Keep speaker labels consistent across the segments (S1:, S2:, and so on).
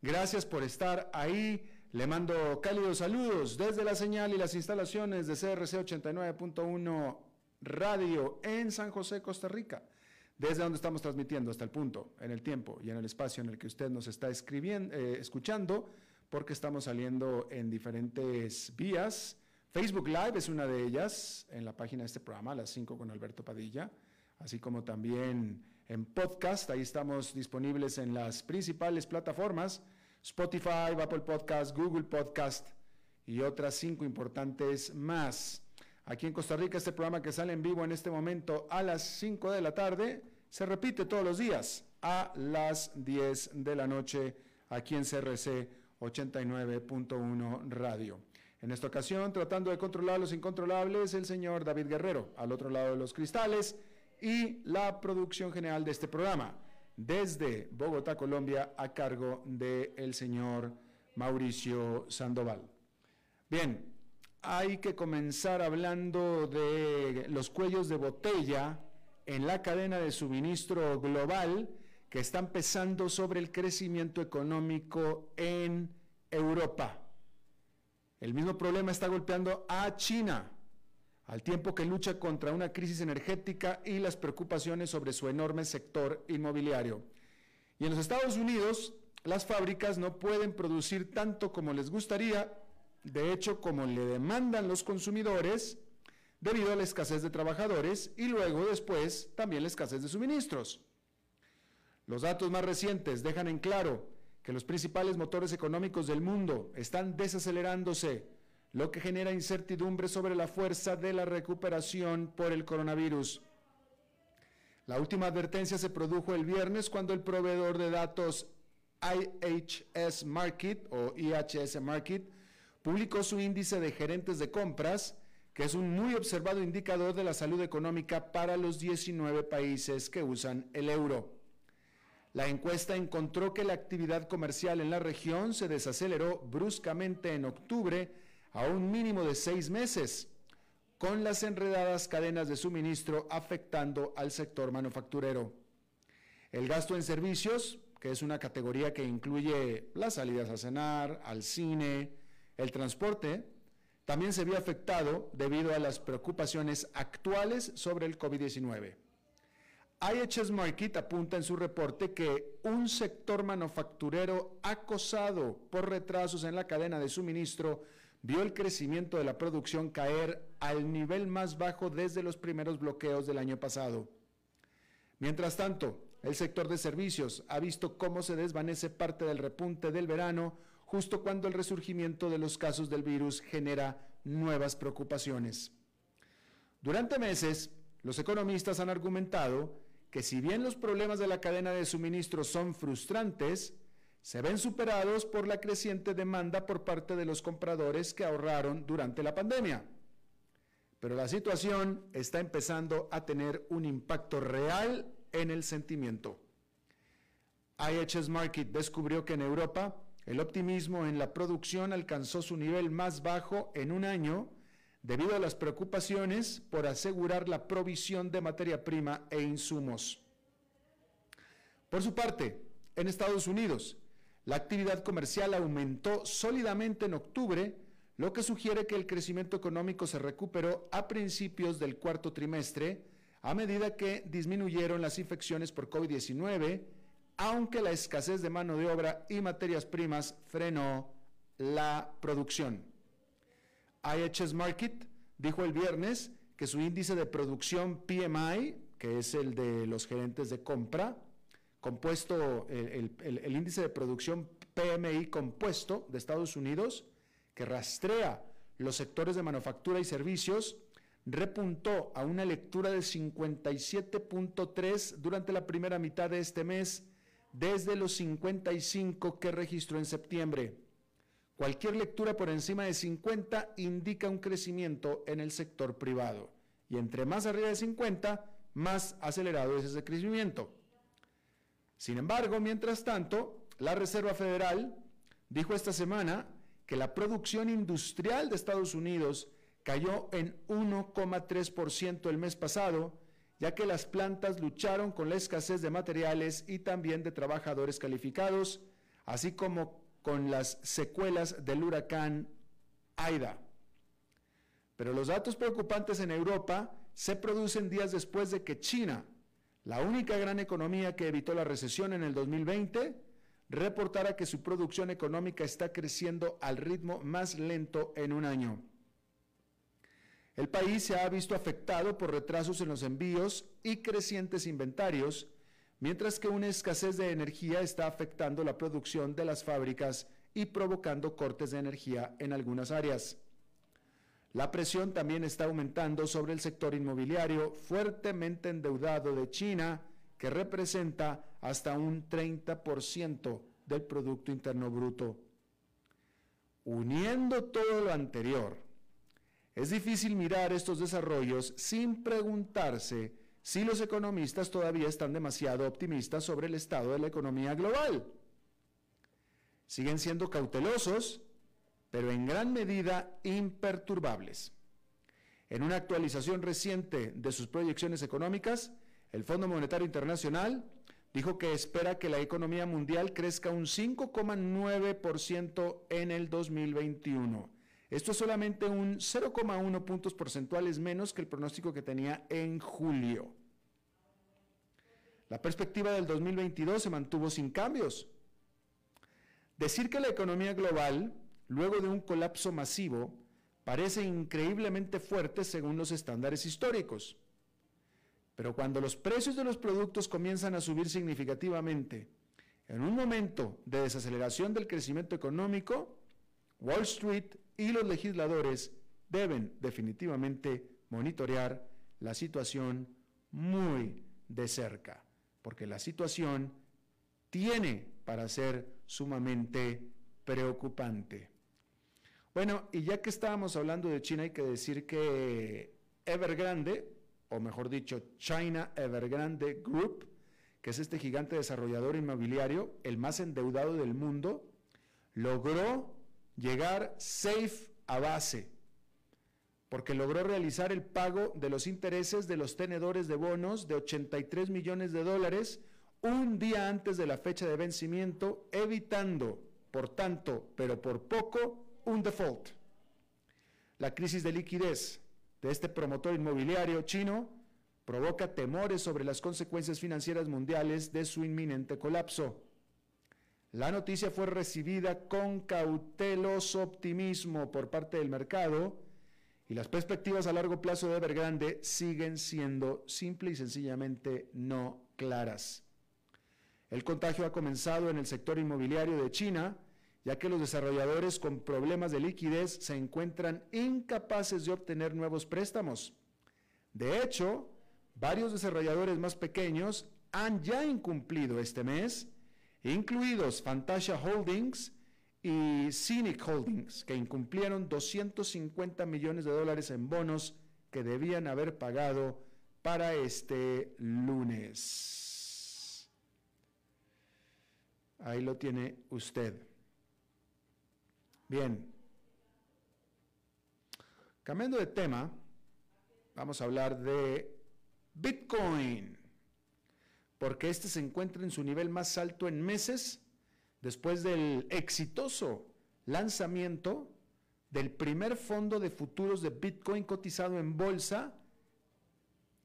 S1: Gracias por estar ahí. Le mando cálidos saludos desde la señal y las instalaciones de CRC 89.1 Radio en San José, Costa Rica, desde donde estamos transmitiendo hasta el punto, en el tiempo y en el espacio en el que usted nos está escribiendo, eh, escuchando, porque estamos saliendo en diferentes vías. Facebook Live es una de ellas, en la página de este programa, a las 5 con Alberto Padilla, así como también en podcast, ahí estamos disponibles en las principales plataformas, Spotify, Apple Podcast, Google Podcast y otras cinco importantes más. Aquí en Costa Rica, este programa que sale en vivo en este momento a las 5 de la tarde, se repite todos los días a las 10 de la noche aquí en CRC 89.1 Radio. En esta ocasión, tratando de controlar los incontrolables, el señor David Guerrero, al otro lado de los cristales, y la producción general de este programa, desde Bogotá, Colombia, a cargo del señor Mauricio Sandoval. Bien, hay que comenzar hablando de los cuellos de botella en la cadena de suministro global que están pesando sobre el crecimiento económico en Europa. El mismo problema está golpeando a China al tiempo que lucha contra una crisis energética y las preocupaciones sobre su enorme sector inmobiliario. Y en los Estados Unidos, las fábricas no pueden producir tanto como les gustaría, de hecho como le demandan los consumidores, debido a la escasez de trabajadores y luego después también la escasez de suministros. Los datos más recientes dejan en claro que los principales motores económicos del mundo están desacelerándose lo que genera incertidumbre sobre la fuerza de la recuperación por el coronavirus. La última advertencia se produjo el viernes cuando el proveedor de datos IHS Market o IHS Market publicó su índice de gerentes de compras, que es un muy observado indicador de la salud económica para los 19 países que usan el euro. La encuesta encontró que la actividad comercial en la región se desaceleró bruscamente en octubre a un mínimo de seis meses, con las enredadas cadenas de suministro afectando al sector manufacturero. El gasto en servicios, que es una categoría que incluye las salidas a cenar, al cine, el transporte, también se vio afectado debido a las preocupaciones actuales sobre el COVID-19. IHS Market apunta en su reporte que un sector manufacturero acosado por retrasos en la cadena de suministro vio el crecimiento de la producción caer al nivel más bajo desde los primeros bloqueos del año pasado. Mientras tanto, el sector de servicios ha visto cómo se desvanece parte del repunte del verano justo cuando el resurgimiento de los casos del virus genera nuevas preocupaciones. Durante meses, los economistas han argumentado que si bien los problemas de la cadena de suministro son frustrantes, se ven superados por la creciente demanda por parte de los compradores que ahorraron durante la pandemia. Pero la situación está empezando a tener un impacto real en el sentimiento. IHS Market descubrió que en Europa el optimismo en la producción alcanzó su nivel más bajo en un año debido a las preocupaciones por asegurar la provisión de materia prima e insumos. Por su parte, en Estados Unidos, la actividad comercial aumentó sólidamente en octubre, lo que sugiere que el crecimiento económico se recuperó a principios del cuarto trimestre, a medida que disminuyeron las infecciones por COVID-19, aunque la escasez de mano de obra y materias primas frenó la producción. IHS Market dijo el viernes que su índice de producción PMI, que es el de los gerentes de compra, compuesto, el, el índice de producción PMI compuesto de Estados Unidos, que rastrea los sectores de manufactura y servicios, repuntó a una lectura de 57.3 durante la primera mitad de este mes, desde los 55 que registró en septiembre. Cualquier lectura por encima de 50 indica un crecimiento en el sector privado. Y entre más arriba de 50, más acelerado es ese crecimiento. Sin embargo, mientras tanto, la Reserva Federal dijo esta semana que la producción industrial de Estados Unidos cayó en 1,3% el mes pasado, ya que las plantas lucharon con la escasez de materiales y también de trabajadores calificados, así como con las secuelas del huracán Aida. Pero los datos preocupantes en Europa se producen días después de que China, la única gran economía que evitó la recesión en el 2020, reportara que su producción económica está creciendo al ritmo más lento en un año. El país se ha visto afectado por retrasos en los envíos y crecientes inventarios, mientras que una escasez de energía está afectando la producción de las fábricas y provocando cortes de energía en algunas áreas. La presión también está aumentando sobre el sector inmobiliario fuertemente endeudado de China, que representa hasta un 30% del Producto Interno Bruto. Uniendo todo lo anterior, es difícil mirar estos desarrollos sin preguntarse si los economistas todavía están demasiado optimistas sobre el estado de la economía global. Siguen siendo cautelosos, pero en gran medida imperturbables. En una actualización reciente de sus proyecciones económicas, el Fondo Monetario Internacional dijo que espera que la economía mundial crezca un 5,9% en el 2021 esto es solamente un 0,1 puntos porcentuales menos que el pronóstico que tenía en julio. La perspectiva del 2022 se mantuvo sin cambios. Decir que la economía global, luego de un colapso masivo, parece increíblemente fuerte según los estándares históricos. Pero cuando los precios de los productos comienzan a subir significativamente, en un momento de desaceleración del crecimiento económico, Wall Street y los legisladores deben definitivamente monitorear la situación muy de cerca, porque la situación tiene para ser sumamente preocupante. Bueno, y ya que estábamos hablando de China, hay que decir que Evergrande, o mejor dicho, China Evergrande Group, que es este gigante desarrollador inmobiliario, el más endeudado del mundo, logró llegar safe a base, porque logró realizar el pago de los intereses de los tenedores de bonos de 83 millones de dólares un día antes de la fecha de vencimiento, evitando, por tanto, pero por poco, un default. La crisis de liquidez de este promotor inmobiliario chino provoca temores sobre las consecuencias financieras mundiales de su inminente colapso. La noticia fue recibida con cauteloso optimismo por parte del mercado y las perspectivas a largo plazo de Evergrande siguen siendo simple y sencillamente no claras. El contagio ha comenzado en el sector inmobiliario de China, ya que los desarrolladores con problemas de liquidez se encuentran incapaces de obtener nuevos préstamos. De hecho, varios desarrolladores más pequeños han ya incumplido este mes incluidos Fantasia Holdings y Cynic Holdings, que incumplieron 250 millones de dólares en bonos que debían haber pagado para este lunes. Ahí lo tiene usted. Bien. Cambiando de tema, vamos a hablar de Bitcoin porque este se encuentra en su nivel más alto en meses después del exitoso lanzamiento del primer fondo de futuros de Bitcoin cotizado en bolsa,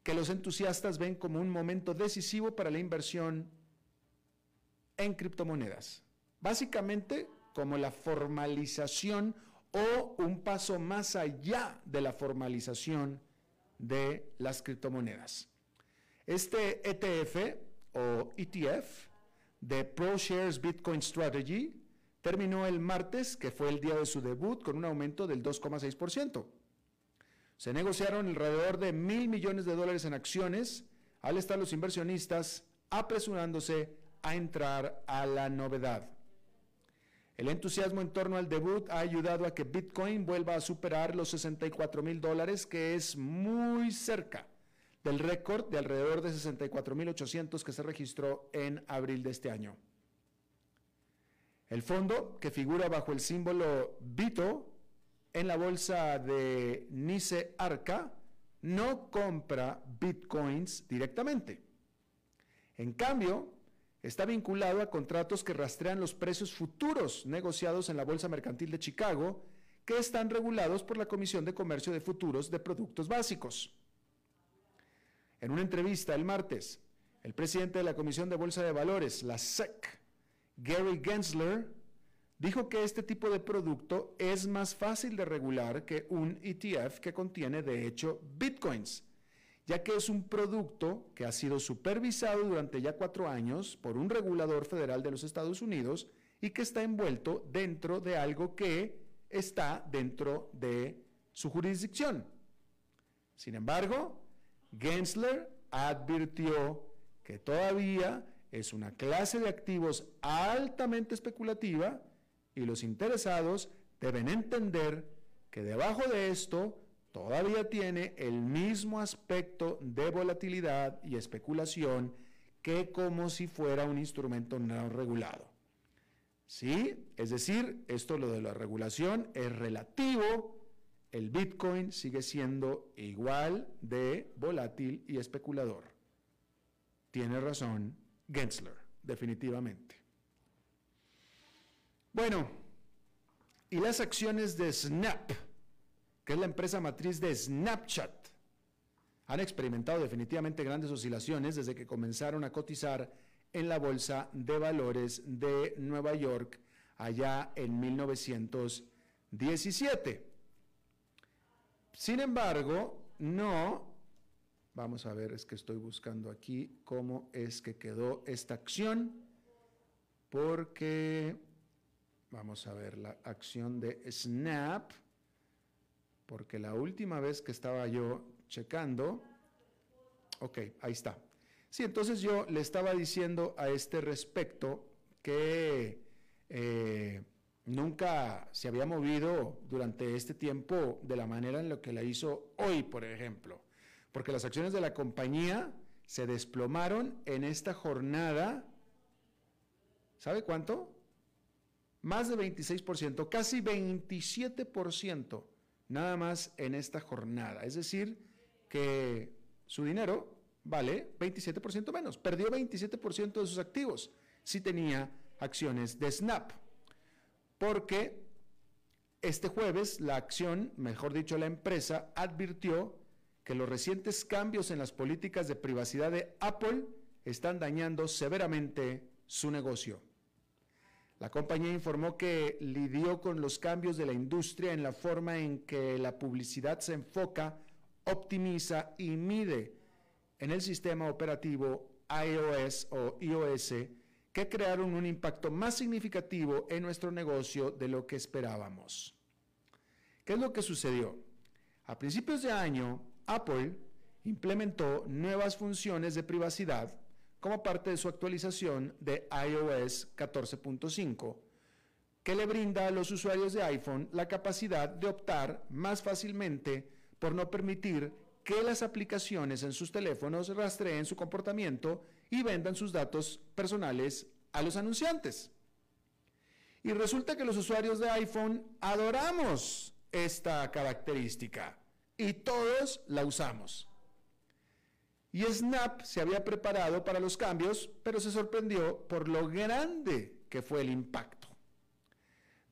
S1: que los entusiastas ven como un momento decisivo para la inversión en criptomonedas. Básicamente, como la formalización o un paso más allá de la formalización de las criptomonedas. Este ETF o ETF de ProShares Bitcoin Strategy terminó el martes, que fue el día de su debut, con un aumento del 2,6%. Se negociaron alrededor de mil millones de dólares en acciones, al estar los inversionistas apresurándose a entrar a la novedad. El entusiasmo en torno al debut ha ayudado a que Bitcoin vuelva a superar los 64 mil dólares, que es muy cerca del récord de alrededor de 64 mil 800 que se registró en abril de este año. El fondo, que figura bajo el símbolo BITO en la bolsa de Nice Arca, no compra bitcoins directamente. En cambio, está vinculado a contratos que rastrean los precios futuros negociados en la Bolsa Mercantil de Chicago, que están regulados por la Comisión de Comercio de Futuros de Productos Básicos. En una entrevista el martes, el presidente de la Comisión de Bolsa de Valores, la SEC, Gary Gensler, dijo que este tipo de producto es más fácil de regular que un ETF que contiene, de hecho, bitcoins ya que es un producto que ha sido supervisado durante ya cuatro años por un regulador federal de los Estados Unidos y que está envuelto dentro de algo que está dentro de su jurisdicción. Sin embargo, Gensler advirtió que todavía es una clase de activos altamente especulativa y los interesados deben entender que debajo de esto todavía tiene el mismo aspecto de volatilidad y especulación que como si fuera un instrumento no regulado. ¿Sí? Es decir, esto lo de la regulación es relativo, el Bitcoin sigue siendo igual de volátil y especulador. Tiene razón Gensler, definitivamente. Bueno, y las acciones de Snap que es la empresa matriz de Snapchat, han experimentado definitivamente grandes oscilaciones desde que comenzaron a cotizar en la Bolsa de Valores de Nueva York allá en 1917. Sin embargo, no, vamos a ver, es que estoy buscando aquí cómo es que quedó esta acción, porque, vamos a ver, la acción de Snap, porque la última vez que estaba yo checando, ok, ahí está. Sí, entonces yo le estaba diciendo a este respecto que eh, nunca se había movido durante este tiempo de la manera en la que la hizo hoy, por ejemplo, porque las acciones de la compañía se desplomaron en esta jornada, ¿sabe cuánto? Más de 26%, casi 27% nada más en esta jornada. Es decir, que su dinero vale 27% menos. Perdió 27% de sus activos si tenía acciones de Snap. Porque este jueves la acción, mejor dicho la empresa, advirtió que los recientes cambios en las políticas de privacidad de Apple están dañando severamente su negocio. La compañía informó que lidió con los cambios de la industria en la forma en que la publicidad se enfoca, optimiza y mide en el sistema operativo iOS o iOS que crearon un impacto más significativo en nuestro negocio de lo que esperábamos. ¿Qué es lo que sucedió? A principios de año, Apple implementó nuevas funciones de privacidad como parte de su actualización de iOS 14.5, que le brinda a los usuarios de iPhone la capacidad de optar más fácilmente por no permitir que las aplicaciones en sus teléfonos rastreen su comportamiento y vendan sus datos personales a los anunciantes. Y resulta que los usuarios de iPhone adoramos esta característica y todos la usamos. Y Snap se había preparado para los cambios, pero se sorprendió por lo grande que fue el impacto.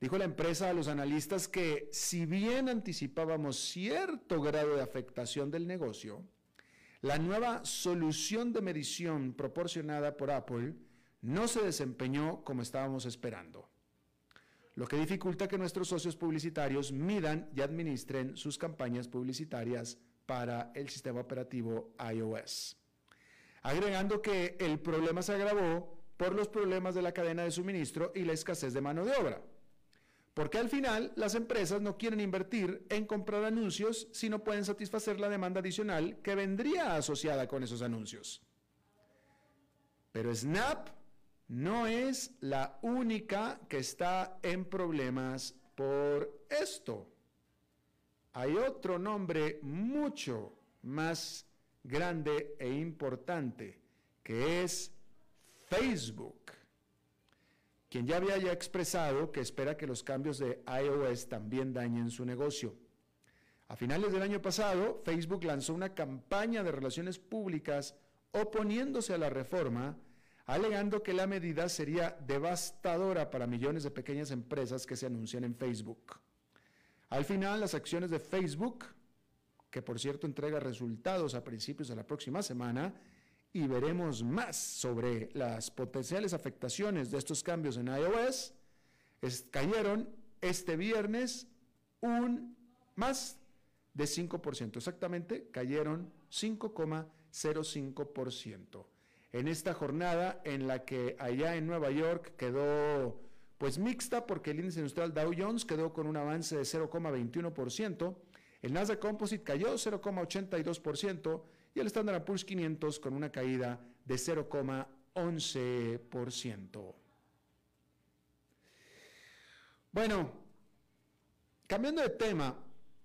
S1: Dijo la empresa a los analistas que si bien anticipábamos cierto grado de afectación del negocio, la nueva solución de medición proporcionada por Apple no se desempeñó como estábamos esperando. lo que dificulta que nuestros socios publicitarios midan y administren sus campañas publicitarias para el sistema operativo iOS. Agregando que el problema se agravó por los problemas de la cadena de suministro y la escasez de mano de obra. Porque al final las empresas no quieren invertir en comprar anuncios si no pueden satisfacer la demanda adicional que vendría asociada con esos anuncios. Pero Snap no es la única que está en problemas por esto. Hay otro nombre mucho más grande e importante que es Facebook, quien ya había expresado que espera que los cambios de iOS también dañen su negocio. A finales del año pasado, Facebook lanzó una campaña de relaciones públicas oponiéndose a la reforma alegando que la medida sería devastadora para millones de pequeñas empresas que se anuncian en Facebook. Al final, las acciones de Facebook, que por cierto entrega resultados a principios de la próxima semana, y veremos más sobre las potenciales afectaciones de estos cambios en iOS, cayeron este viernes un más de 5%, exactamente cayeron 5,05% en esta jornada en la que allá en Nueva York quedó pues mixta porque el índice industrial Dow Jones quedó con un avance de 0,21%, el Nasdaq Composite cayó 0,82% y el Standard Poor's 500 con una caída de 0,11%. Bueno, cambiando de tema,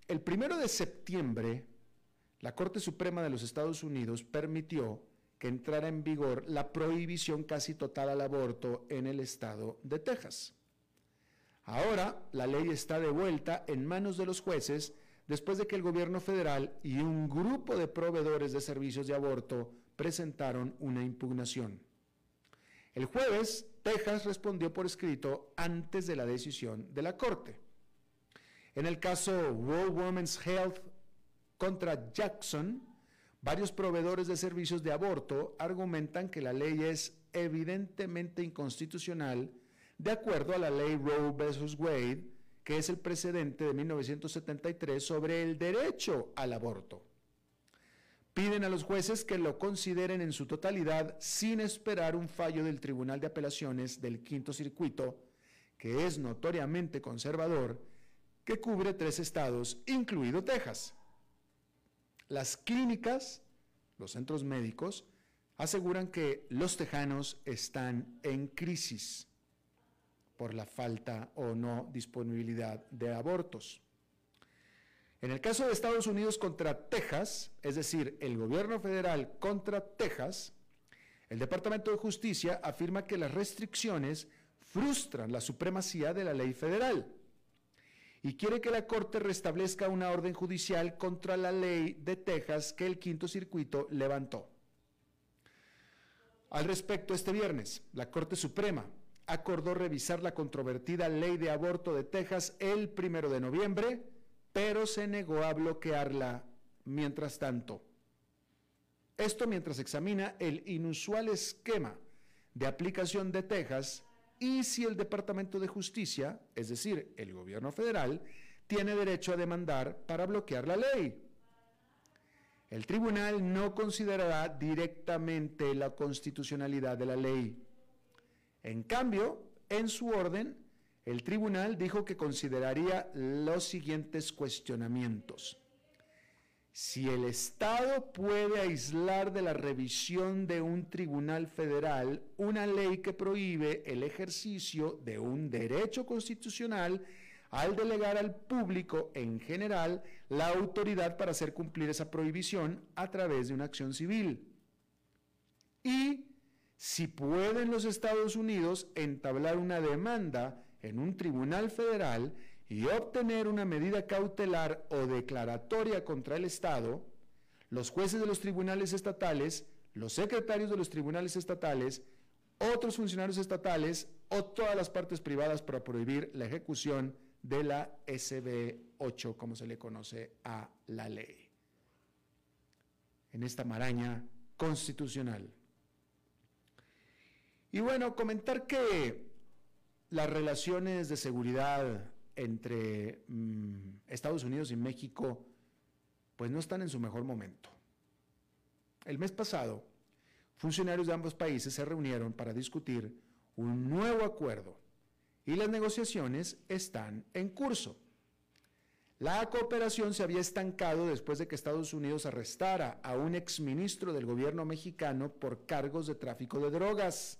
S1: el primero de septiembre, la Corte Suprema de los Estados Unidos permitió que entrara en vigor la prohibición casi total al aborto en el estado de Texas. Ahora la ley está de vuelta en manos de los jueces después de que el gobierno federal y un grupo de proveedores de servicios de aborto presentaron una impugnación. El jueves, Texas respondió por escrito antes de la decisión de la Corte. En el caso World Women's Health contra Jackson, Varios proveedores de servicios de aborto argumentan que la ley es evidentemente inconstitucional de acuerdo a la ley Roe vs. Wade, que es el precedente de 1973 sobre el derecho al aborto. Piden a los jueces que lo consideren en su totalidad sin esperar un fallo del Tribunal de Apelaciones del Quinto Circuito, que es notoriamente conservador, que cubre tres estados, incluido Texas. Las clínicas, los centros médicos, aseguran que los tejanos están en crisis por la falta o no disponibilidad de abortos. En el caso de Estados Unidos contra Texas, es decir, el gobierno federal contra Texas, el Departamento de Justicia afirma que las restricciones frustran la supremacía de la ley federal y quiere que la Corte restablezca una orden judicial contra la ley de Texas que el quinto circuito levantó. Al respecto, este viernes, la Corte Suprema acordó revisar la controvertida ley de aborto de Texas el primero de noviembre, pero se negó a bloquearla mientras tanto. Esto mientras examina el inusual esquema de aplicación de Texas y si el Departamento de Justicia, es decir, el gobierno federal, tiene derecho a demandar para bloquear la ley. El tribunal no considerará directamente la constitucionalidad de la ley. En cambio, en su orden, el tribunal dijo que consideraría los siguientes cuestionamientos si el Estado puede aislar de la revisión de un tribunal federal una ley que prohíbe el ejercicio de un derecho constitucional al delegar al público en general la autoridad para hacer cumplir esa prohibición a través de una acción civil. Y si pueden los Estados Unidos entablar una demanda en un tribunal federal y obtener una medida cautelar o declaratoria contra el Estado, los jueces de los tribunales estatales, los secretarios de los tribunales estatales, otros funcionarios estatales o todas las partes privadas para prohibir la ejecución de la SB 8, como se le conoce a la ley. En esta maraña constitucional. Y bueno, comentar que las relaciones de seguridad entre mm, Estados Unidos y México pues no están en su mejor momento. El mes pasado, funcionarios de ambos países se reunieron para discutir un nuevo acuerdo y las negociaciones están en curso. La cooperación se había estancado después de que Estados Unidos arrestara a un exministro del gobierno mexicano por cargos de tráfico de drogas.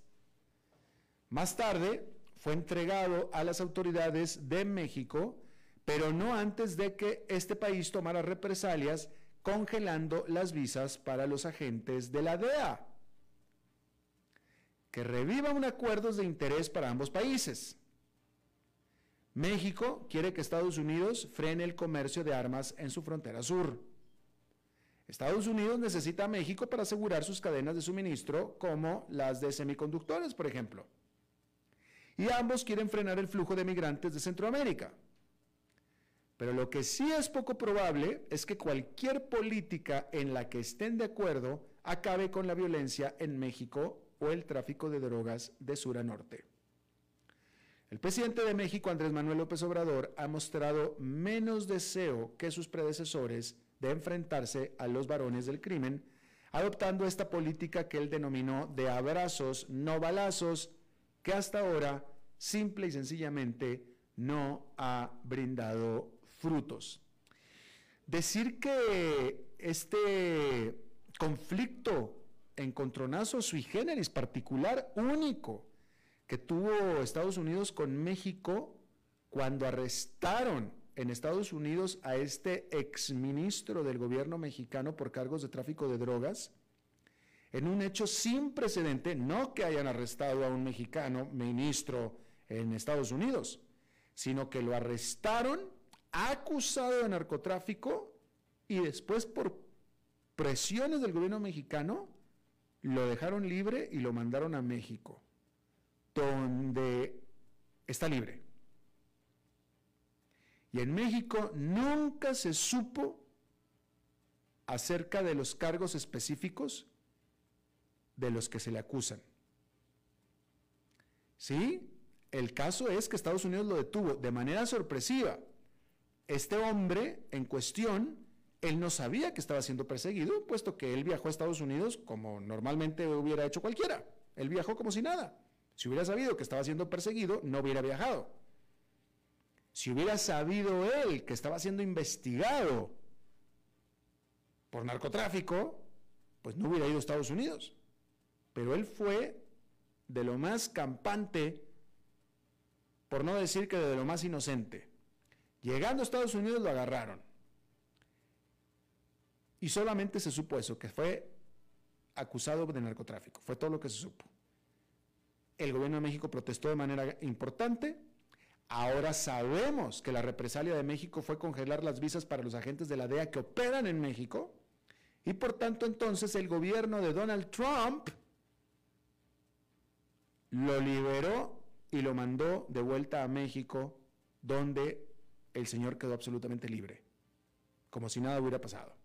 S1: Más tarde fue entregado a las autoridades de México, pero no antes de que este país tomara represalias congelando las visas para los agentes de la DEA. Que reviva un acuerdo de interés para ambos países. México quiere que Estados Unidos frene el comercio de armas en su frontera sur. Estados Unidos necesita a México para asegurar sus cadenas de suministro, como las de semiconductores, por ejemplo. Y ambos quieren frenar el flujo de migrantes de Centroamérica. Pero lo que sí es poco probable es que cualquier política en la que estén de acuerdo acabe con la violencia en México o el tráfico de drogas de sur a norte. El presidente de México, Andrés Manuel López Obrador, ha mostrado menos deseo que sus predecesores de enfrentarse a los varones del crimen, adoptando esta política que él denominó de abrazos, no balazos, que hasta ahora simple y sencillamente no ha brindado frutos. Decir que este conflicto, encontronazo sui generis particular, único, que tuvo Estados Unidos con México cuando arrestaron en Estados Unidos a este exministro del gobierno mexicano por cargos de tráfico de drogas, en un hecho sin precedente, no que hayan arrestado a un mexicano ministro en Estados Unidos, sino que lo arrestaron acusado de narcotráfico y después por presiones del gobierno mexicano lo dejaron libre y lo mandaron a México donde está libre. Y en México nunca se supo acerca de los cargos específicos de los que se le acusan. ¿Sí? El caso es que Estados Unidos lo detuvo de manera sorpresiva. Este hombre en cuestión, él no sabía que estaba siendo perseguido, puesto que él viajó a Estados Unidos como normalmente hubiera hecho cualquiera. Él viajó como si nada. Si hubiera sabido que estaba siendo perseguido, no hubiera viajado. Si hubiera sabido él que estaba siendo investigado por narcotráfico, pues no hubiera ido a Estados Unidos. Pero él fue de lo más campante, por no decir que de lo más inocente. Llegando a Estados Unidos lo agarraron. Y solamente se supo eso, que fue acusado de narcotráfico. Fue todo lo que se supo. El gobierno de México protestó de manera importante. Ahora sabemos que la represalia de México fue congelar las visas para los agentes de la DEA que operan en México. Y por tanto entonces el gobierno de Donald Trump lo liberó y lo mandó de vuelta a México, donde el señor quedó absolutamente libre, como si nada hubiera pasado.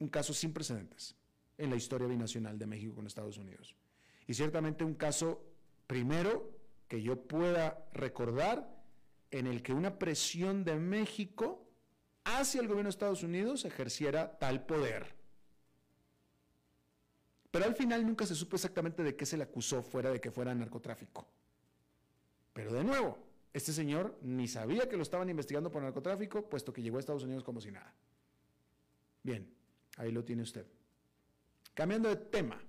S1: Un caso sin precedentes en la historia binacional de México con Estados Unidos. Y ciertamente un caso, primero, que yo pueda recordar, en el que una presión de México hacia el gobierno de Estados Unidos ejerciera tal poder. Pero al final nunca se supo exactamente de qué se le acusó fuera de que fuera narcotráfico. Pero de nuevo, este señor ni sabía que lo estaban investigando por narcotráfico, puesto que llegó a Estados Unidos como si nada. Bien, ahí lo tiene usted. Cambiando de tema,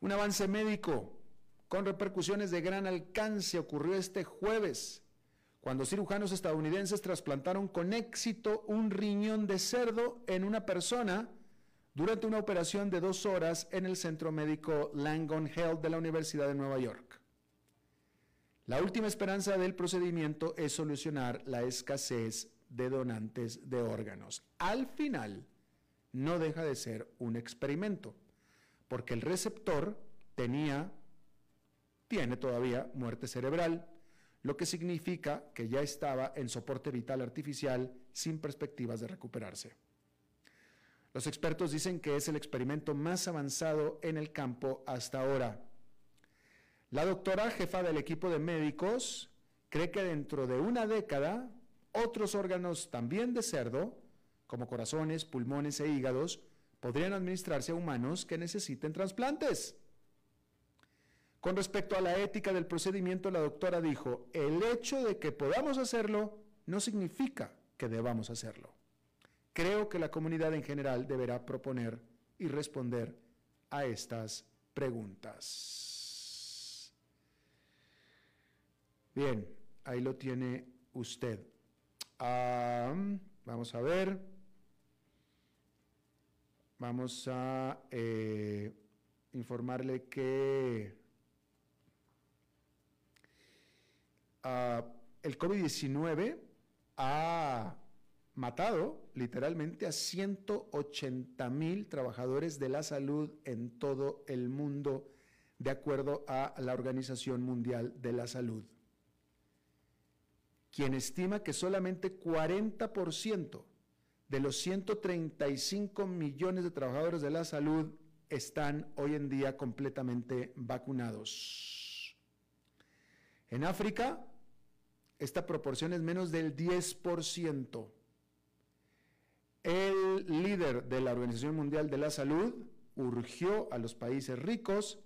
S1: un avance médico con repercusiones de gran alcance ocurrió este jueves, cuando cirujanos estadounidenses trasplantaron con éxito un riñón de cerdo en una persona durante una operación de dos horas en el centro médico Langone Health de la Universidad de Nueva York. La última esperanza del procedimiento es solucionar la escasez de donantes de órganos. Al final, no deja de ser un experimento porque el receptor tenía, tiene todavía muerte cerebral, lo que significa que ya estaba en soporte vital artificial sin perspectivas de recuperarse. Los expertos dicen que es el experimento más avanzado en el campo hasta ahora. La doctora, jefa del equipo de médicos, cree que dentro de una década otros órganos también de cerdo, como corazones, pulmones e hígados, podrían administrarse a humanos que necesiten trasplantes. Con respecto a la ética del procedimiento, la doctora dijo, el hecho de que podamos hacerlo no significa que debamos hacerlo. Creo que la comunidad en general deberá proponer y responder a estas preguntas. Bien, ahí lo tiene usted. vamos a ver. Vamos a eh, informarle que ah, el COVID-19 ha matado literalmente a 180 mil trabajadores de la salud en todo el mundo, de acuerdo a la Organización Mundial de la Salud, quien estima que solamente 40% de los 135 millones de trabajadores de la salud están hoy en día completamente vacunados. En África, esta proporción es menos del 10%. El líder de la Organización Mundial de la Salud urgió a los países ricos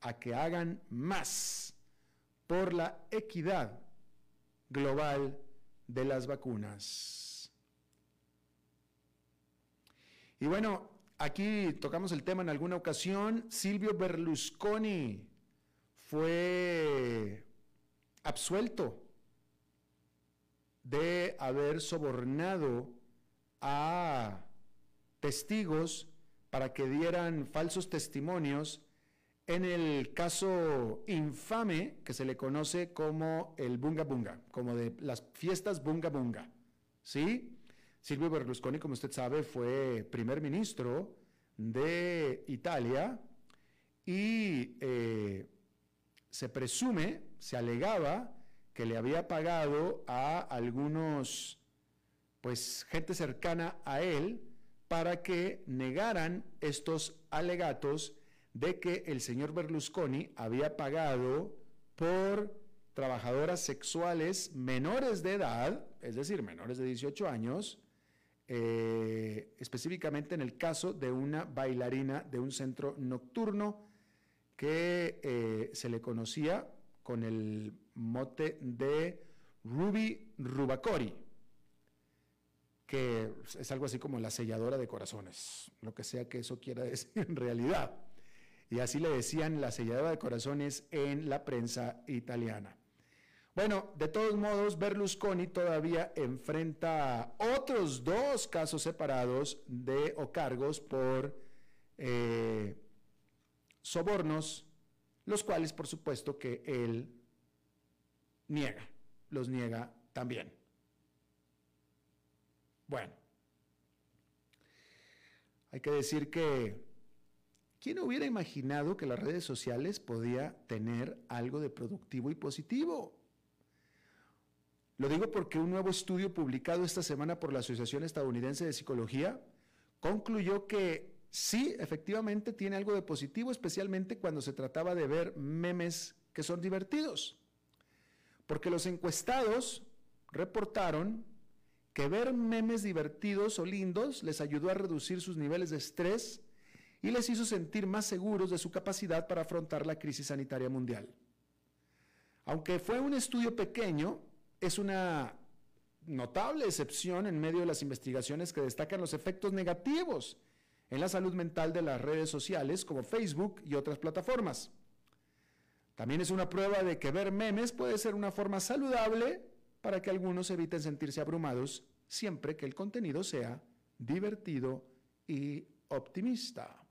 S1: a que hagan más por la equidad global de las vacunas. Y bueno, aquí tocamos el tema en alguna ocasión. Silvio Berlusconi fue absuelto de haber sobornado a testigos para que dieran falsos testimonios en el caso infame que se le conoce como el Bunga Bunga, como de las fiestas Bunga Bunga. ¿Sí? Silvio Berlusconi, como usted sabe, fue primer ministro de Italia y eh, se presume, se alegaba que le había pagado a algunos pues gente cercana a él para que negaran estos alegatos de que el señor Berlusconi había pagado por trabajadoras sexuales menores de edad, es decir, menores de 18 años, eh, específicamente en el caso de una bailarina de un centro nocturno que eh, se le conocía con el mote de Ruby Rubacori que es algo así como la selladora de corazones, lo que sea que eso quiera decir en realidad. Y así le decían la selladora de corazones en la prensa italiana. Bueno, de todos modos, Berlusconi todavía enfrenta otros dos casos separados de o cargos por eh, sobornos, los cuales por supuesto que él niega, los niega también. Bueno, hay que decir que, ¿quién hubiera imaginado que las redes sociales podía tener algo de productivo y positivo? Lo digo porque un nuevo estudio publicado esta semana por la Asociación Estadounidense de Psicología concluyó que sí, efectivamente tiene algo de positivo, especialmente cuando se trataba de ver memes que son divertidos. Porque los encuestados reportaron que ver memes divertidos o lindos les ayudó a reducir sus niveles de estrés y les hizo sentir más seguros de su capacidad para afrontar la crisis sanitaria mundial. Aunque fue un estudio pequeño, es una notable excepción en medio de las investigaciones que destacan los efectos negativos en la salud mental de las redes sociales como Facebook y otras plataformas. También es una prueba de que ver memes puede ser una forma saludable para que algunos eviten sentirse abrumados siempre que el contenido sea divertido y optimista.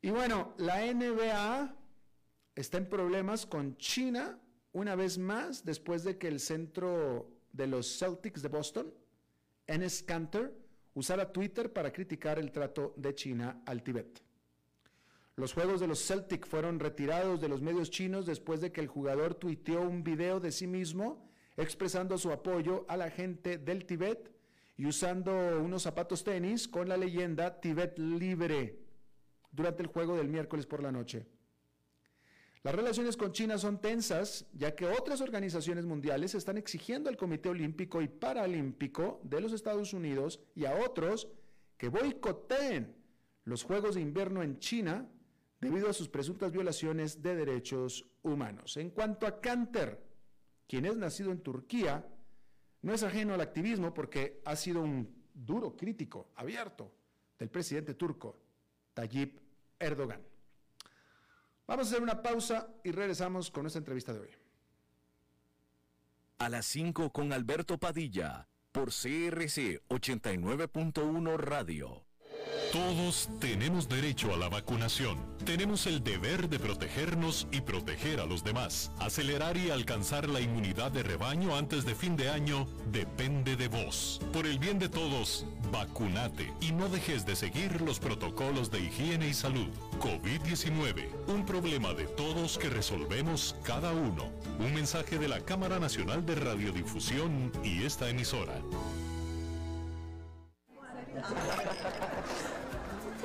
S1: Y bueno, la NBA está en problemas con China una vez más después de que el centro de los Celtics de Boston, Enes Kanter, usara Twitter para criticar el trato de China al Tíbet. Los juegos de los Celtic fueron retirados de los medios chinos después de que el jugador tuiteó un video de sí mismo expresando su apoyo a la gente del Tíbet y usando unos zapatos tenis con la leyenda Tíbet libre durante el juego del miércoles por la noche. Las relaciones con China son tensas, ya que otras organizaciones mundiales están exigiendo al Comité Olímpico y Paralímpico de los Estados Unidos y a otros que boicoteen los Juegos de Invierno en China debido a sus presuntas violaciones de derechos humanos. En cuanto a Kanter, quien es nacido en Turquía, no es ajeno al activismo porque ha sido un duro crítico abierto del presidente turco, Tayyip Erdogan. Vamos a hacer una pausa y regresamos con nuestra entrevista de hoy.
S2: A las 5 con Alberto Padilla, por CRC 89.1 Radio.
S3: Todos tenemos derecho a la vacunación. Tenemos el deber de protegernos y proteger a los demás. Acelerar y alcanzar la inmunidad de rebaño antes de fin de año depende de vos. Por el bien de todos, vacunate y no dejes de seguir los protocolos de higiene y salud. COVID-19, un problema de todos que resolvemos cada uno. Un mensaje de la Cámara Nacional de Radiodifusión y esta emisora.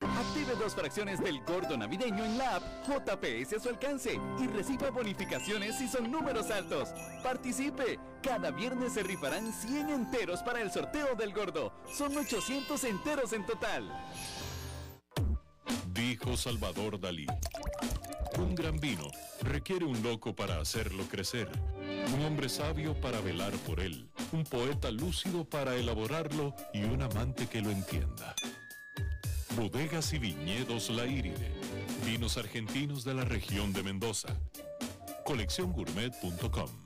S4: Active dos fracciones del gordo navideño en la app JPS a su alcance y reciba bonificaciones si son números altos. Participe. Cada viernes se rifarán 100 enteros para el sorteo del gordo. Son 800 enteros en total.
S3: Dijo Salvador Dalí. Un gran vino requiere un loco para hacerlo crecer, un hombre sabio para velar por él, un poeta lúcido para elaborarlo y un amante que lo entienda. Bodegas y viñedos La Iride. Vinos argentinos de la región de Mendoza. Colecciongourmet.com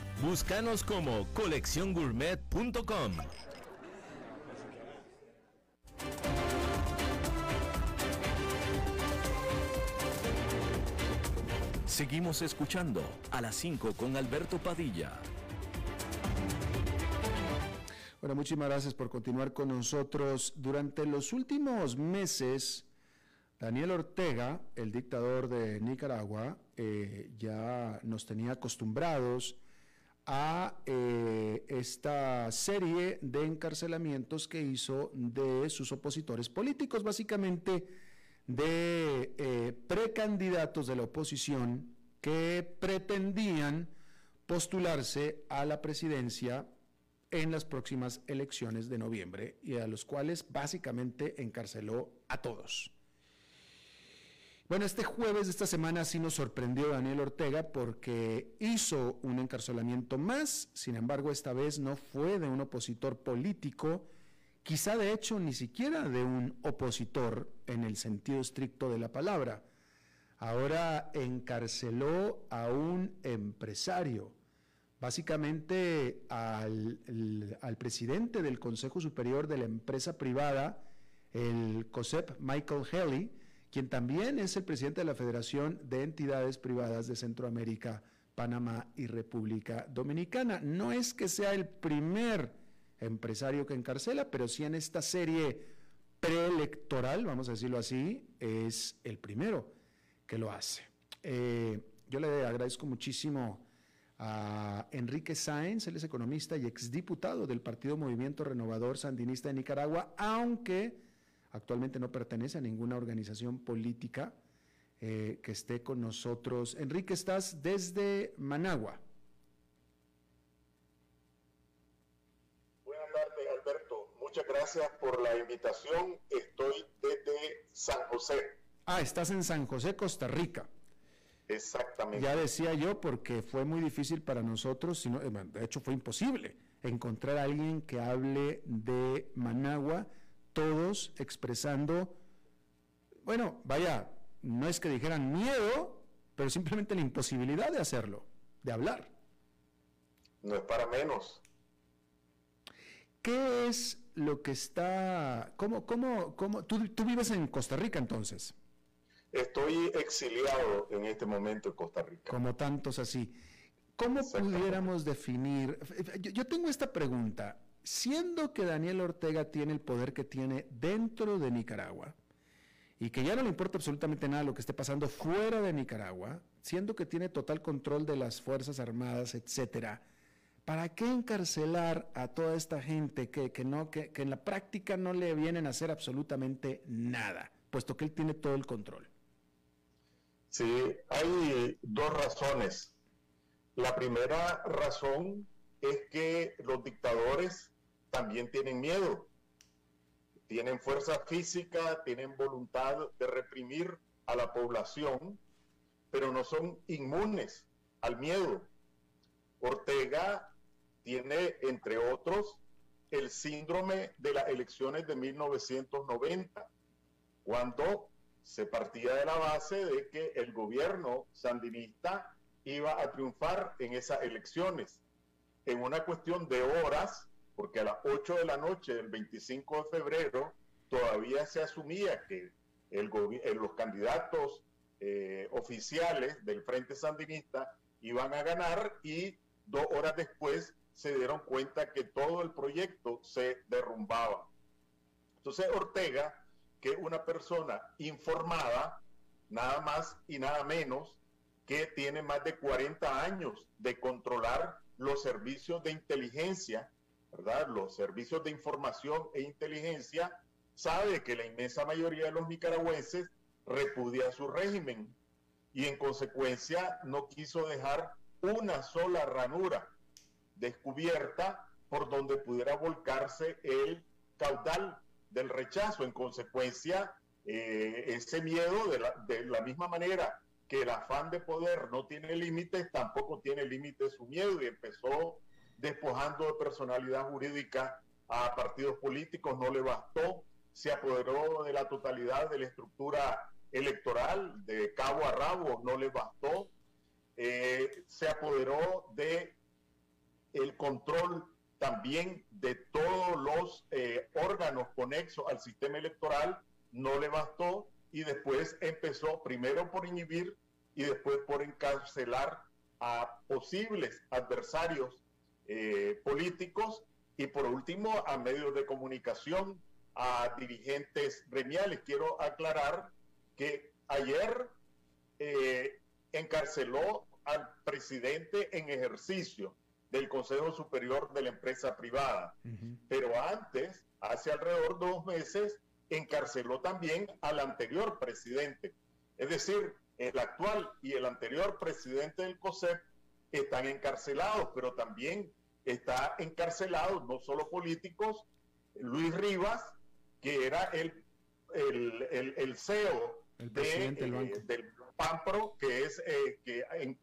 S2: Búscanos como colecciongourmet.com. Seguimos escuchando a las 5 con Alberto Padilla.
S1: Bueno, muchísimas gracias por continuar con nosotros. Durante los últimos meses, Daniel Ortega, el dictador de Nicaragua, eh, ya nos tenía acostumbrados a eh, esta serie de encarcelamientos que hizo de sus opositores políticos, básicamente de eh, precandidatos de la oposición que pretendían postularse a la presidencia en las próximas elecciones de noviembre y a los cuales básicamente encarceló a todos. Bueno, este jueves de esta semana sí nos sorprendió Daniel Ortega porque hizo un encarcelamiento más, sin embargo esta vez no fue de un opositor político, quizá de hecho ni siquiera de un opositor en el sentido estricto de la palabra. Ahora encarceló a un empresario, básicamente al, al presidente del Consejo Superior de la empresa privada, el COSEP Michael Haley, quien también es el presidente de la Federación de Entidades Privadas de Centroamérica, Panamá y República Dominicana. No es que sea el primer empresario que encarcela, pero sí en esta serie preelectoral, vamos a decirlo así, es el primero que lo hace. Eh, yo le agradezco muchísimo a Enrique Sáenz, él es economista y exdiputado del Partido Movimiento Renovador Sandinista de Nicaragua, aunque actualmente no pertenece a ninguna organización política eh, que esté con nosotros. Enrique, estás desde Managua.
S5: Buenas tardes, Alberto. Muchas gracias por la invitación. Estoy desde San José.
S1: Ah, estás en San José, Costa Rica.
S5: Exactamente.
S1: Ya decía yo, porque fue muy difícil para nosotros, sino, eh, de hecho fue imposible, encontrar a alguien que hable de Managua, todos expresando, bueno, vaya, no es que dijeran miedo, pero simplemente la imposibilidad de hacerlo, de hablar.
S5: No es para menos.
S1: ¿Qué es lo que está, cómo, cómo, cómo, tú, tú vives en Costa Rica entonces?
S5: Estoy exiliado en este momento en Costa Rica.
S1: Como tantos así. ¿Cómo pudiéramos definir? Yo, tengo esta pregunta. Siendo que Daniel Ortega tiene el poder que tiene dentro de Nicaragua y que ya no le importa absolutamente nada lo que esté pasando fuera de Nicaragua, siendo que tiene total control de las Fuerzas Armadas, etcétera, ¿para qué encarcelar a toda esta gente que, que no, que, que en la práctica no le vienen a hacer absolutamente nada, puesto que él tiene todo el control?
S5: Sí, hay dos razones. La primera razón es que los dictadores también tienen miedo, tienen fuerza física, tienen voluntad de reprimir a la población, pero no son inmunes al miedo. Ortega tiene, entre otros, el síndrome de las elecciones de 1990, cuando se partía de la base de que el gobierno sandinista iba a triunfar en esas elecciones. En una cuestión de horas, porque a las 8 de la noche del 25 de febrero todavía se asumía que eh, los candidatos eh, oficiales del Frente Sandinista iban a ganar y dos horas después se dieron cuenta que todo el proyecto se derrumbaba. Entonces Ortega que una persona informada, nada más y nada menos, que tiene más de 40 años de controlar los servicios de inteligencia, Los servicios de información e inteligencia, sabe que la inmensa mayoría de los nicaragüenses repudia su régimen y en consecuencia no quiso dejar una sola ranura descubierta por donde pudiera volcarse el caudal del rechazo. En consecuencia, eh, ese miedo, de la misma manera que el afán de poder no tiene límites, tampoco tiene límites su miedo y empezó despojando de personalidad jurídica a partidos políticos, no le bastó, se apoderó de la totalidad de la estructura electoral, de cabo a rabo, no le bastó, eh, se apoderó de el control también de todos los eh, órganos conexos al sistema electoral, no le bastó y después empezó primero por inhibir y después por encarcelar a posibles adversarios eh, políticos y por último a medios de comunicación, a dirigentes gremiales. Quiero aclarar que ayer eh, encarceló al presidente en ejercicio del Consejo Superior de la Empresa Privada. Pero antes, hace alrededor de dos meses, encarceló también al anterior presidente. Es decir, el actual y el anterior presidente del COSEP están encarcelados, pero también está encarcelado, no solo políticos, Luis Rivas, que era el, el, el, CEO
S1: del,
S5: del PAMPRO, que es eh, que en,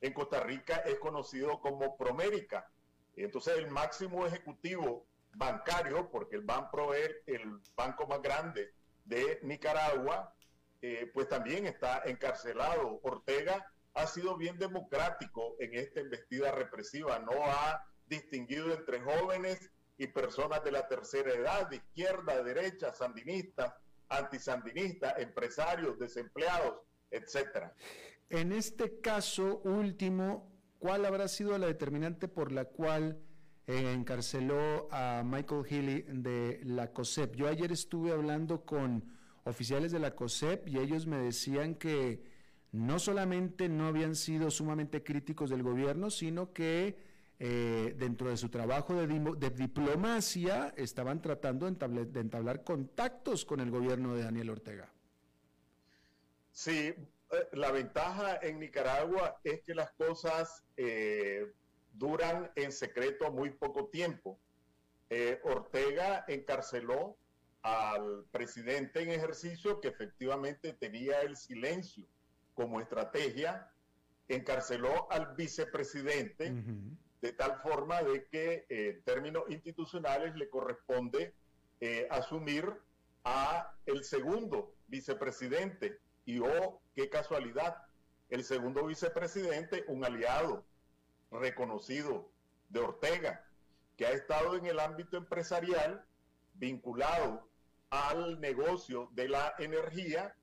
S5: en Costa Rica es conocido como Promérica. Entonces el máximo ejecutivo bancario, porque el Banpro es el banco más grande de Nicaragua, eh, pues también está encarcelado. Ortega ha sido bien democrático en esta investida represiva, no ha distinguido entre jóvenes y personas de la tercera edad, de izquierda, derecha, sandinistas, antisandinistas, empresarios, desempleados, etcétera.
S1: En este caso último, ¿cuál habrá sido la determinante por la cual eh, encarceló a Michael Healy de la COSEP? Yo ayer estuve hablando con oficiales de la COSEP y ellos me decían que no solamente no habían sido sumamente críticos del gobierno, sino que eh, dentro de su trabajo de, diplomacia estaban tratando de entablar, contactos con el gobierno de Daniel Ortega.
S5: Sí, eh, la ventaja en Nicaragua es que las cosas eh, duran en secreto muy poco tiempo. Ortega encarceló al presidente en ejercicio que efectivamente tenía el silencio como estrategia, encarceló al vicepresidente de tal forma de que eh, en términos institucionales le corresponde eh, asumir a el segundo vicepresidente. Y oh, qué casualidad, el segundo vicepresidente, un aliado reconocido de Ortega, que ha estado en el ámbito empresarial vinculado al negocio de la energía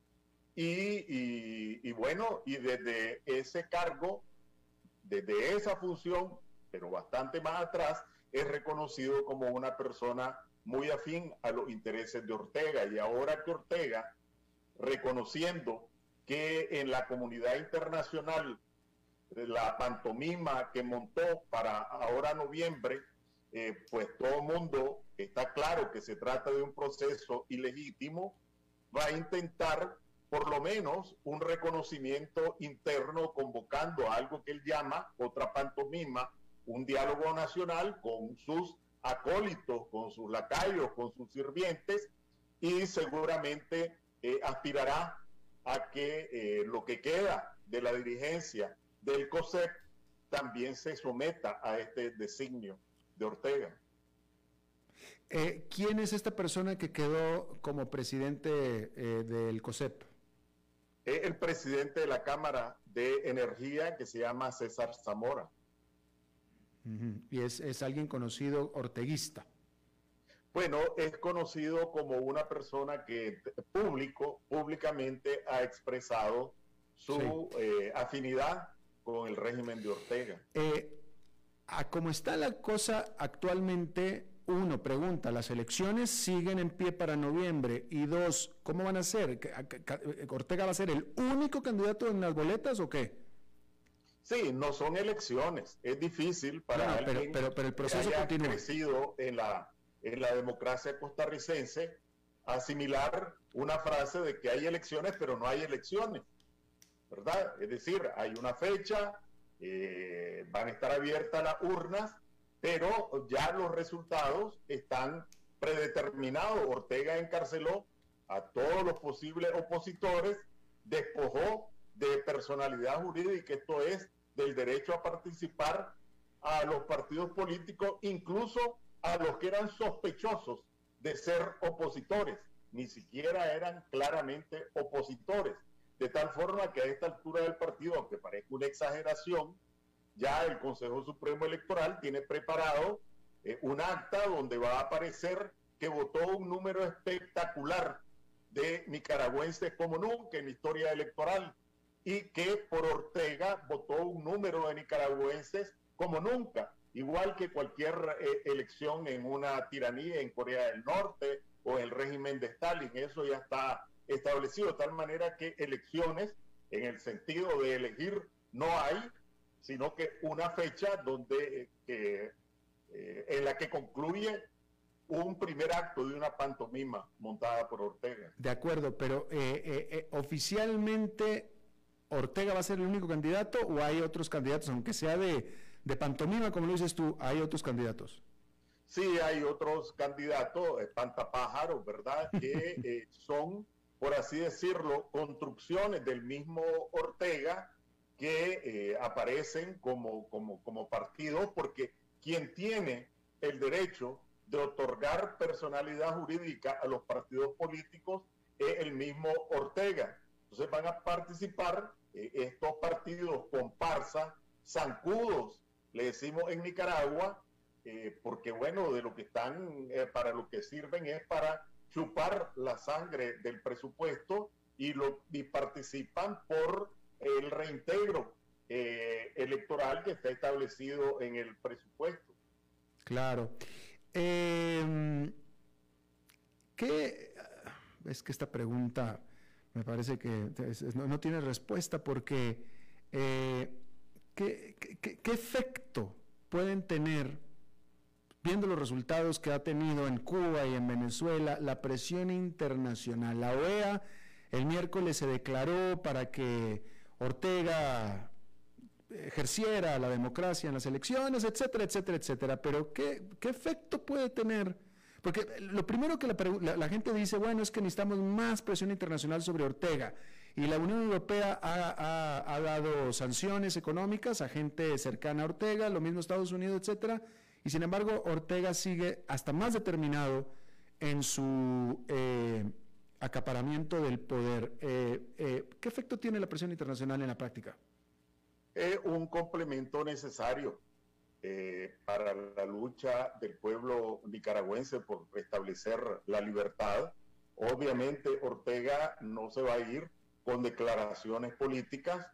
S5: y, bueno, y desde ese cargo, desde esa función, pero bastante más atrás, es reconocido como una persona muy afín a los intereses de Ortega. Y ahora que Ortega, reconociendo que en la comunidad internacional la pantomima que montó para ahora noviembre, eh, pues todo el mundo está claro que se trata de un proceso ilegítimo, va a intentar por lo menos un reconocimiento interno convocando a algo que él llama otra pantomima, un diálogo nacional con sus acólitos, con sus lacayos, con sus sirvientes y seguramente eh, aspirará a que eh, lo que queda de la dirigencia del COSEP también se someta a este designio de Ortega.
S1: Eh, ¿Quién es esta persona que quedó como presidente del COSEP?
S5: es el presidente de la Cámara de Energía que se llama César Zamora.
S1: Y es, alguien conocido orteguista.
S5: Bueno, es conocido como una persona que público, públicamente ha expresado su eh, afinidad con el régimen de Ortega.
S1: Eh, a cómo está la cosa actualmente, uno, pregunta, ¿las elecciones siguen en pie para noviembre? Y dos, ¿cómo van a ser? ¿Ortega va a ser el único candidato en las boletas o qué?
S5: Sí, no son elecciones. Es difícil para
S1: alguien pero, pero, el proceso
S5: que haya crecido en la, en la democracia costarricense asimilar una frase de que hay elecciones, pero no hay elecciones. ¿Verdad? Es decir, hay una fecha, eh, van a estar abiertas las urnas, pero ya los resultados están predeterminados. Ortega encarceló a todos los posibles opositores, despojó de personalidad jurídica, esto es, del derecho a participar a los partidos políticos, incluso a los que eran sospechosos de ser opositores, ni siquiera eran claramente opositores, de tal forma que a esta altura del partido, aunque parezca una exageración, ya el Consejo Supremo Electoral tiene preparado eh, un acta donde va a aparecer que votó un número espectacular de nicaragüenses como nunca en la historia electoral y que por Ortega votó un número de nicaragüenses como nunca, igual que cualquier eh, elección en una tiranía en Corea del Norte o el régimen de Stalin. Eso ya está establecido de tal manera que elecciones en el sentido de elegir no hay, sino que una fecha donde eh, en la que concluye un primer acto de una pantomima montada por Ortega.
S1: De acuerdo, pero eh, eh, oficialmente Ortega va a ser el único candidato o hay otros candidatos, aunque sea de, de pantomima, como lo dices tú, hay otros candidatos.
S5: Sí, hay otros candidatos, pantapájaros, ¿verdad? Que son, por así decirlo, construcciones del mismo Ortega que eh, aparecen como, como, como partidos, porque quien tiene el derecho de otorgar personalidad jurídica a los partidos políticos es el mismo Ortega. Entonces van a participar eh, estos partidos comparsa, zancudos, le decimos en Nicaragua, eh, porque bueno, de lo que están, para lo que sirven es para chupar la sangre del presupuesto y, participan por el reintegro eh, electoral que está establecido en el presupuesto.
S1: Claro. Eh, ¿Qué? Es que esta pregunta Me parece que no, tiene respuesta porque eh, ¿qué, qué efecto pueden tener, viendo los resultados que ha tenido en Cuba y en Venezuela, la presión internacional? La OEA el miércoles se declaró para que Ortega ejerciera la democracia en las elecciones, etcétera, etcétera, etcétera. Pero ¿qué, efecto puede tener? Porque lo primero que la, gente dice, bueno, es que necesitamos más presión internacional sobre Ortega. Y la Unión Europea ha, dado sanciones económicas a gente cercana a Ortega, lo mismo Estados Unidos, etcétera. Y sin embargo, Ortega sigue hasta más determinado en su eh, acaparamiento del poder. Eh, eh, ¿Qué efecto tiene la presión internacional en la práctica?
S5: un complemento necesario eh, para la lucha del pueblo nicaragüense por restablecer la libertad. Obviamente Ortega no se va a ir con declaraciones políticas,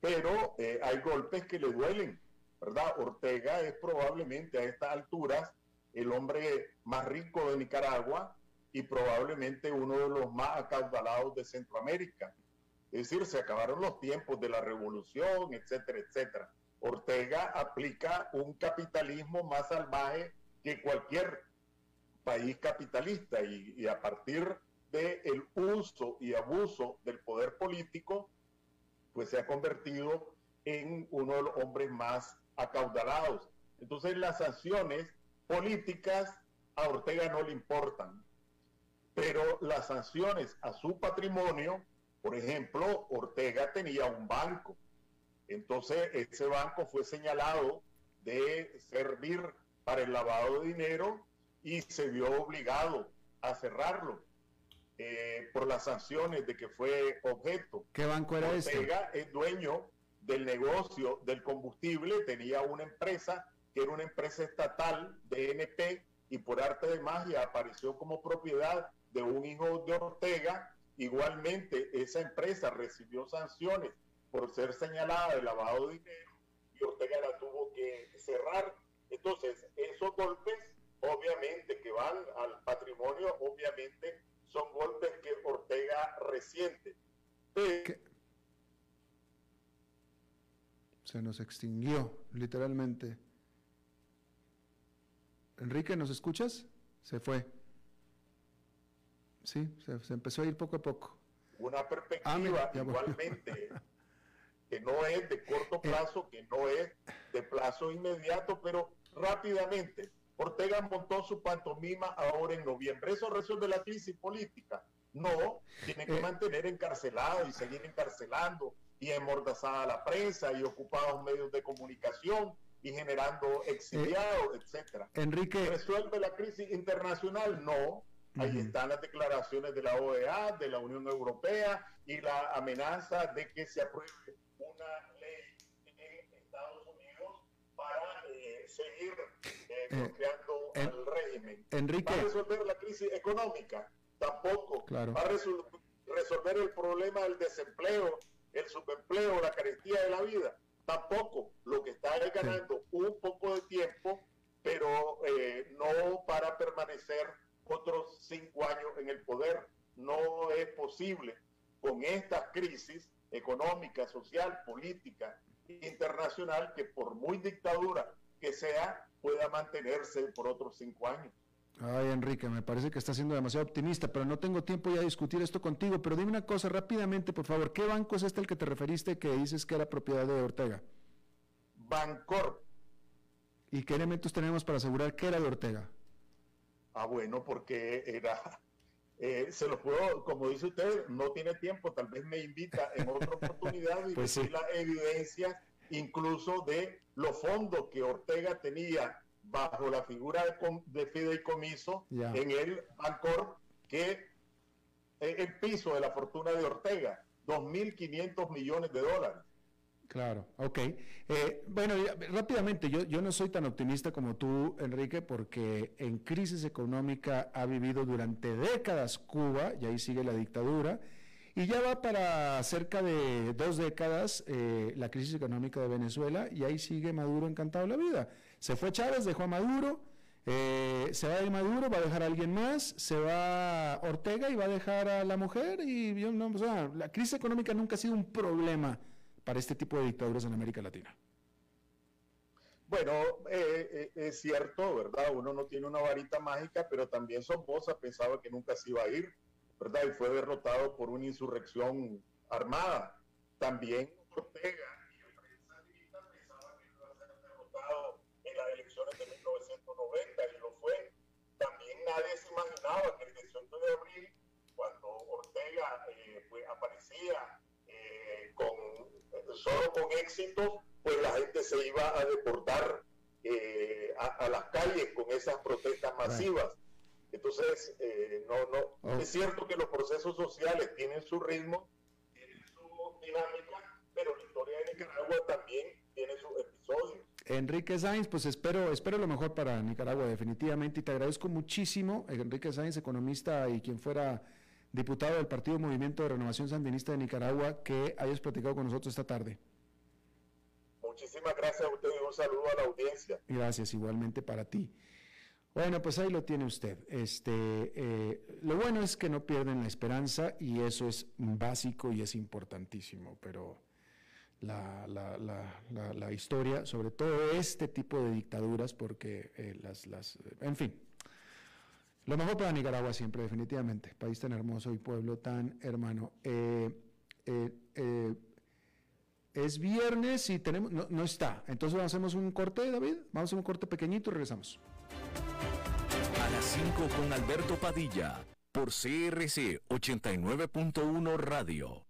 S5: pero eh, hay golpes que le duelen, ¿verdad? Ortega es probablemente a estas alturas el hombre más rico de Nicaragua y probablemente uno de los más acaudalados de Centroamérica. Es decir, se acabaron los tiempos de la revolución, etcétera, etcétera. Ortega aplica un capitalismo más salvaje que cualquier país capitalista y, a partir del uso y abuso del poder político, pues se ha convertido en uno de los hombres más acaudalados. Entonces las sanciones políticas a Ortega no le importan, pero las sanciones a su patrimonio por ejemplo, Ortega tenía un banco. Entonces, ese banco fue señalado de servir para el lavado de dinero y se vio obligado a cerrarlo eh, por las sanciones de que fue objeto.
S1: ¿Qué banco era
S5: ese? Ortega es dueño del negocio del combustible, tenía una empresa que era una empresa estatal de NP y por arte de magia apareció como propiedad de un hijo de Ortega Igualmente, esa empresa recibió sanciones por ser señalada de lavado de dinero y Ortega la tuvo que cerrar. Entonces, esos golpes, obviamente, que van al patrimonio, obviamente, son golpes que Ortega resiente.
S1: Se nos extinguió, literalmente. Enrique, ¿nos escuchas? Se fue. Sí, se, empezó a ir poco a poco.
S5: Una perspectiva ah, igualmente que no es de corto eh. plazo, que no es de plazo inmediato, pero rápidamente. Ortega montó su pantomima ahora en noviembre. ¿Eso resuelve la crisis política? No, tiene que eh. mantener encarcelado y seguir encarcelando y emordazada la prensa y ocupados medios de comunicación y generando exiliados, eh, etcétera.
S1: Enrique.
S5: ¿Resuelve la crisis internacional? No. Ahí están las declaraciones de la OEA, de la Unión Europea y la amenaza de que se apruebe una ley en Estados Unidos para eh, seguir eh, bloqueando eh, al régimen.
S1: Enrique.
S5: ¿Va a resolver la crisis económica? Tampoco.
S1: Claro.
S5: ¿Va a resolver el problema del desempleo, el subempleo, la carestía de la vida? Tampoco. Lo que está es ganando un poco de tiempo, pero no para permanecer otros cinco años en el poder. No es posible con esta crisis económica, social, política, internacional, que por muy dictadura que sea, pueda mantenerse por otros cinco años.
S1: Ay, Enrique, me parece que está siendo demasiado optimista, pero no tengo tiempo ya de discutir esto contigo. Pero dime una cosa rápidamente, por favor. ¿Qué banco es este el que te referiste que dices que era propiedad de Ortega?
S5: Bancorp.
S1: ¿Y qué elementos tenemos para asegurar que era de Ortega?
S5: Ah, bueno, porque era, eh, se lo puedo, como dice usted, no tiene tiempo, tal vez me invita en otra oportunidad y pues decir la evidencia incluso de los fondos que Ortega tenía bajo la figura de, de fideicomiso en el Bancor, que es el piso de la fortuna de Ortega, 2.500 millones de dólares.
S1: Claro, ok. Eh, bueno, rápidamente, yo, yo no soy tan optimista como tú, Enrique, porque en crisis económica ha vivido durante décadas Cuba, y ahí sigue la dictadura, y ya va para cerca de dos décadas eh, la crisis económica de Venezuela, y ahí sigue Maduro encantado la vida. Se fue Chávez, dejó a Maduro, Eh, se va a ir Maduro, va a dejar a alguien más, se va Ortega y va a dejar a la mujer. Y yo, no, o sea, la crisis económica nunca ha sido un problema para este tipo de dictaduras en América Latina.
S5: Bueno, eh, eh, es cierto, ¿verdad? Uno no tiene una varita mágica, pero también Somoza pensaba que nunca se iba a ir, ¿verdad? Y fue derrotado por una insurrección armada. También Ortega y que iba a ser derrotado en las elecciones de 1990 y lo fue. También nadie se imaginaba que el 18 de abril, cuando Ortega eh, pues, aparecía solo con éxito, pues la gente se iba a deportar eh, a, las calles con esas protestas masivas. Entonces, eh, no, no, es cierto que los procesos sociales tienen su ritmo, tienen su dinámica, pero la historia de Nicaragua también tiene sus episodios.
S1: Enrique Sainz, pues espero, espero lo mejor para Nicaragua, definitivamente, y te agradezco muchísimo, Enrique Sainz, economista y quien fuera diputado del Partido Movimiento de Renovación Sandinista de Nicaragua, que hayas platicado con nosotros esta tarde.
S5: Muchísimas gracias a usted y un saludo a la audiencia.
S1: Gracias, igualmente para ti. Bueno, pues ahí lo tiene usted. Este, eh, lo bueno es que no pierden la esperanza y eso es básico y es importantísimo, pero la, la, la, la historia, sobre todo este tipo de dictaduras, porque eh, las, las, en fin, lo mejor para Nicaragua siempre, definitivamente, país tan hermoso y pueblo tan hermano. Eh, es viernes y tenemos, no, está. Entonces hacemos un corte, David. Vamos a hacer un corte pequeñito y regresamos.
S2: A las 5 con Alberto Padilla, por CRC 89.1 Radio.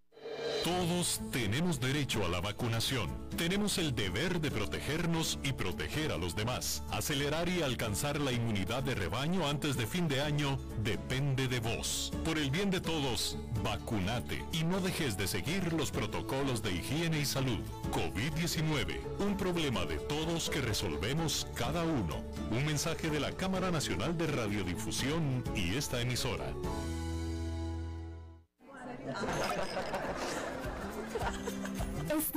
S3: Todos tenemos derecho a la vacunación. Tenemos el deber de protegernos y proteger a los demás. Acelerar y alcanzar la inmunidad de rebaño antes de fin de año depende de vos. Por el bien de todos, vacunate y no dejes de seguir los protocolos de higiene y salud. COVID-19, un problema de todos que resolvemos cada uno. Un mensaje de la Cámara Nacional de Radiodifusión y esta emisora.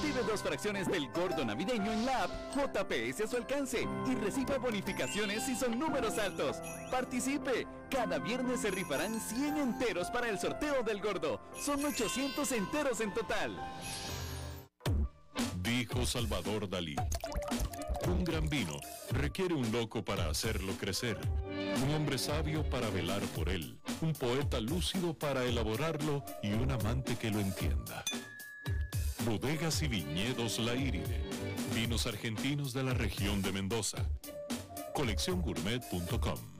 S4: Active dos fracciones del gordo navideño en la app JPS a su alcance y reciba bonificaciones si son números altos. Participe. Cada viernes se rifarán 100 enteros para el sorteo del gordo. Son 800 enteros en total.
S3: Dijo Salvador Dalí. Un gran vino requiere un loco para hacerlo crecer, un hombre sabio para velar por él, un poeta lúcido para elaborarlo y un amante que lo entienda. Bodegas y viñedos La Iride. Vinos argentinos de la región de Mendoza. Colecciongourmet.com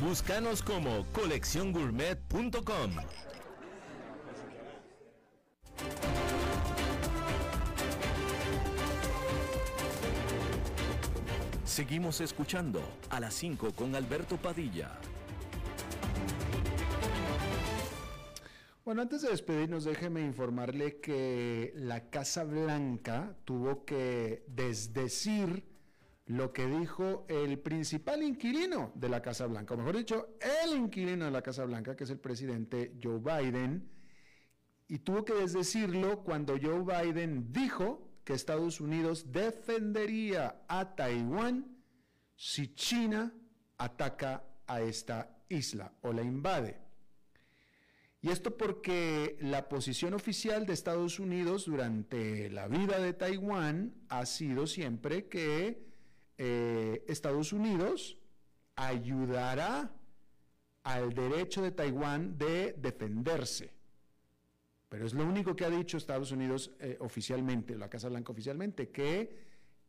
S2: Búscanos como colecciongourmet.com. Seguimos escuchando a las 5 con Alberto Padilla.
S1: Bueno, antes de despedirnos, déjeme informarle que la Casa Blanca tuvo que desdecir lo que dijo el principal inquilino de la Casa Blanca, o mejor dicho, el inquilino de la Casa Blanca, que es el presidente Joe Biden, y tuvo que desdecirlo cuando Joe Biden dijo que Estados Unidos defendería a Taiwán si China ataca a esta isla o la invade. Y esto porque la posición oficial de Estados Unidos durante la vida de Taiwán ha sido siempre que eh, Estados Unidos ayudará al derecho de Taiwán de defenderse. Pero es lo único que ha dicho Estados Unidos eh, oficialmente, la Casa Blanca oficialmente, que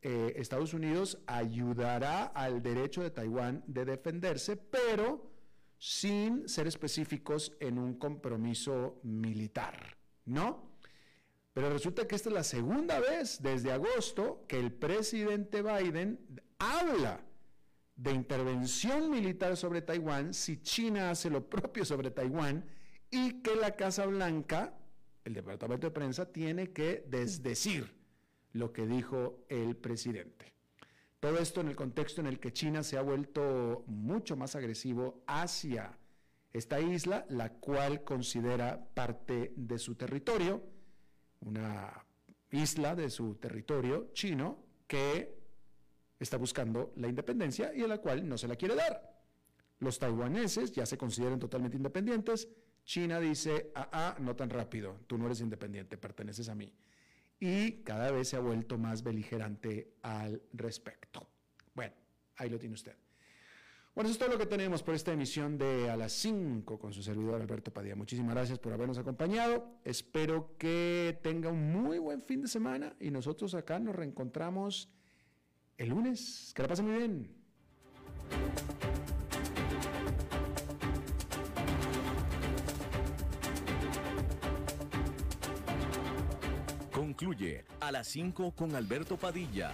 S1: eh, Estados Unidos ayudará al derecho de Taiwán de defenderse, pero sin ser específicos en un compromiso militar, ¿no? Pero resulta que esta es la segunda vez desde agosto que el presidente Biden habla de intervención militar sobre Taiwán si China hace lo propio sobre Taiwán y que la Casa Blanca, el Departamento de Prensa, tiene que desdecir lo que dijo el presidente. Todo esto en el contexto en el que China se ha vuelto mucho más agresivo hacia esta isla, la cual considera parte de su territorio una isla de su territorio chino que está buscando la independencia y a la cual no se la quiere dar. Los taiwaneses ya se consideran totalmente independientes. China dice, ah, ah, no tan rápido, tú no eres independiente, perteneces a mí. Y cada vez se ha vuelto más beligerante al respecto. Bueno, ahí lo tiene usted. Bueno, eso es todo lo que tenemos por esta emisión de A las 5 con su servidor Alberto Padilla. Muchísimas gracias por habernos acompañado. Espero que tenga un muy buen fin de semana y nosotros acá nos reencontramos el lunes. Que la pasen muy bien.
S2: Concluye A las 5 con Alberto Padilla